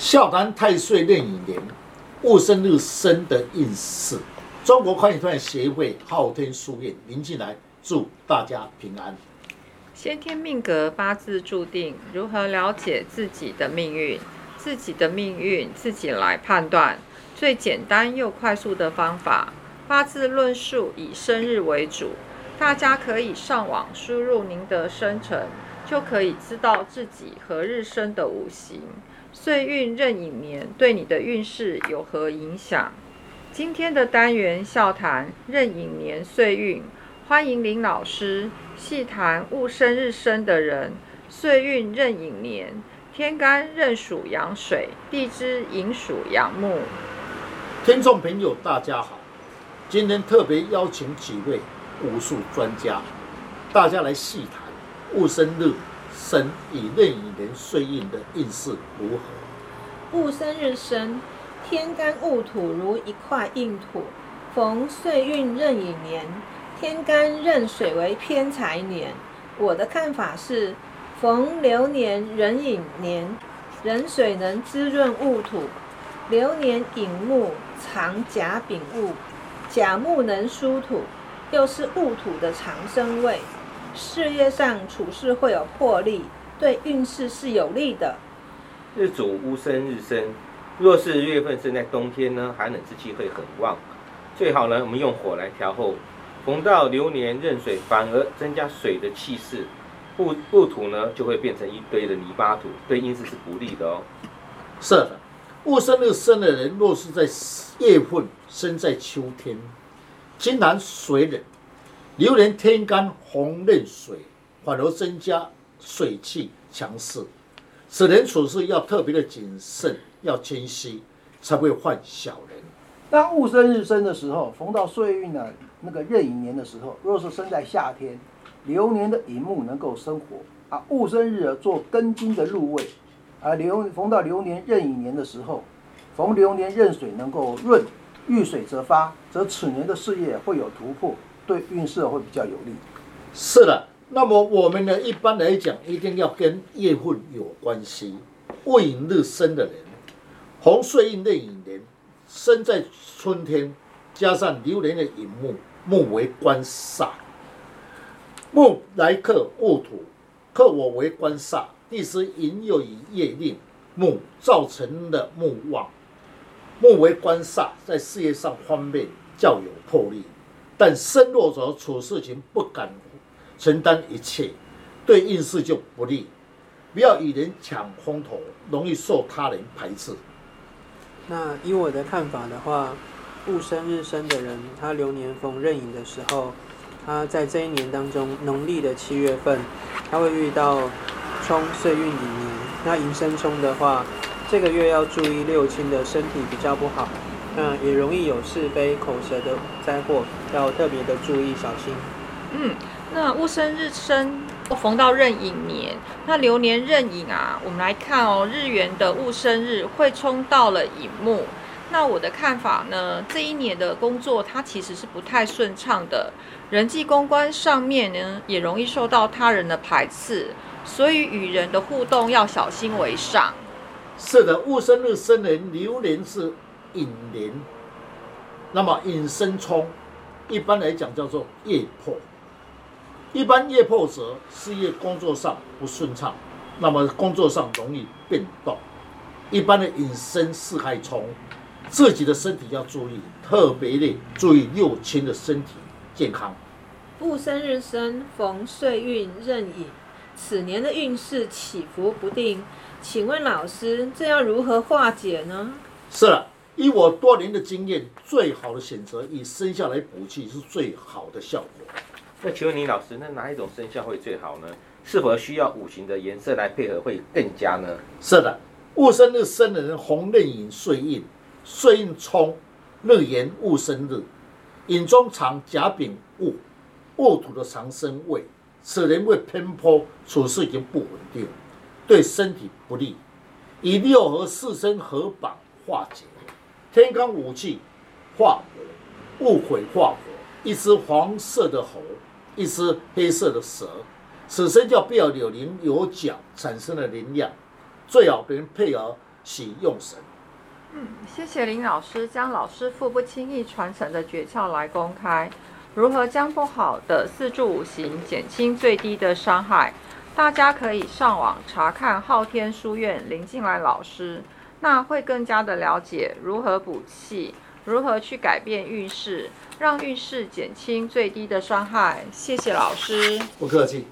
笑谈太岁壬寅年戊申日生的运势。中国快运团协会昊天书院林进来祝大家平安。先天命格八字注定，如何了解自己的命运？自己的命运自己来判断，最简单又快速的方法，八字论述以生日为主。大家可以上网输入您的生辰，就可以知道自己何日生的五行。岁运壬寅年对你的运势有何影响？今天的单元笑谈壬寅年岁运，欢迎林老师细谈戊申日生的人。岁运壬寅年，天干壬属阳水，地支寅属阳木。听众朋友，大家好，今天特别邀请几位武术专家，大家来细谈戊申日。生以壬寅年岁运的运势如何？戊申日生，天干戊土如一块硬土，逢岁运壬寅年，天干壬水为偏财年。我的看法是，逢流年壬寅年，壬水能滋润戊土，流年寅木藏甲丙戊，甲木能疏土，又是戊土的长生位。事业上处事会有魄力，对运势是有利的。日主戊生日生，若是月份生在冬天呢，寒冷之气会很旺。最好呢，我们用火来调候。逢到流年壬水，反而增加水的气势，戊戊土呢就会变成一堆的泥巴土，对运势是不利的哦。是的，戊申日生的人，若是在月份生在秋天，金南水冷。流年天干红壬水，反而增加水气强势，此人处事要特别的谨慎，要谦虚，才会犯小人。当戊申日生的时候，逢到岁运呢，那个壬寅年的时候，若是生在夏天，流年的寅木能够生火啊，戊申日做根金的入位，而流逢到流年壬寅年的时候，逢流年壬水能够润，遇水则发，则此年的事业会有突破。对运势会比较有利。是的，那么我们呢，一般来讲，一定要跟月份有关系。戊寅日生的人，红岁运壬寅年，生在春天，加上流年的寅木，木为官煞，木来克戊土，克我为官煞，第时寅又以月令木，造成了木旺，木为官煞，在事业上方面较有魄力。但身弱者处事情不敢承担一切，对运势就不利。不要与人抢风头，容易受他人排斥。那以我的看法的话，戊申日生的人，他流年逢壬寅的时候，他在这一年当中，农历的七月份，他会遇到冲岁运里年。那寅申冲的话，这个月要注意六亲的身体比较不好。那也容易有是非口舌的灾祸，要特别的注意小心。嗯，那戊申日生逢到壬寅年，那流年壬寅啊，我们来看哦，日元的戊申日会冲到了寅木。那我的看法呢，这一年的工作它其实是不太顺畅的，人际公关上面呢也容易受到他人的排斥，所以与人的互动要小心为上。是的，戊申日生人流年是。引年，那么引申冲，一般来讲叫做业破。一般业破者，事业工作上不顺畅，那么工作上容易变动。一般的引申四害冲，自己的身体要注意，特别的注意六亲的身体健康。戊申日生逢岁运壬寅，此年的运势起伏不定，请问老师，这要如何化解呢？是了。以我多年的经验，最好的选择以生肖来补气是最好的效果。那请问李老师，那哪一种生肖会最好呢？是否需要五行的颜色来配合会更佳呢？是的，戊申日生的人，红刃寅岁印，岁印冲，日炎戊申日，寅中藏甲丙戊，戊土的长生位，此人会偏颇，处事已经不稳定，对身体不利。以六合四身合绑化解。天罡武器化火，误会化火。一只黄色的猴，一只黑色的蛇，此生叫不要有灵有角，产生了灵量。最好别人配合喜用神。嗯谢谢林老师将老师傅不轻易传承的诀窍来公开，如何将不好的四柱五行减轻最低的伤害？大家可以上网查看昊天书院林静来老师，那会更加的了解如何补气，如何去改变运势，让运势减轻最低的伤害。谢谢老师。不客气。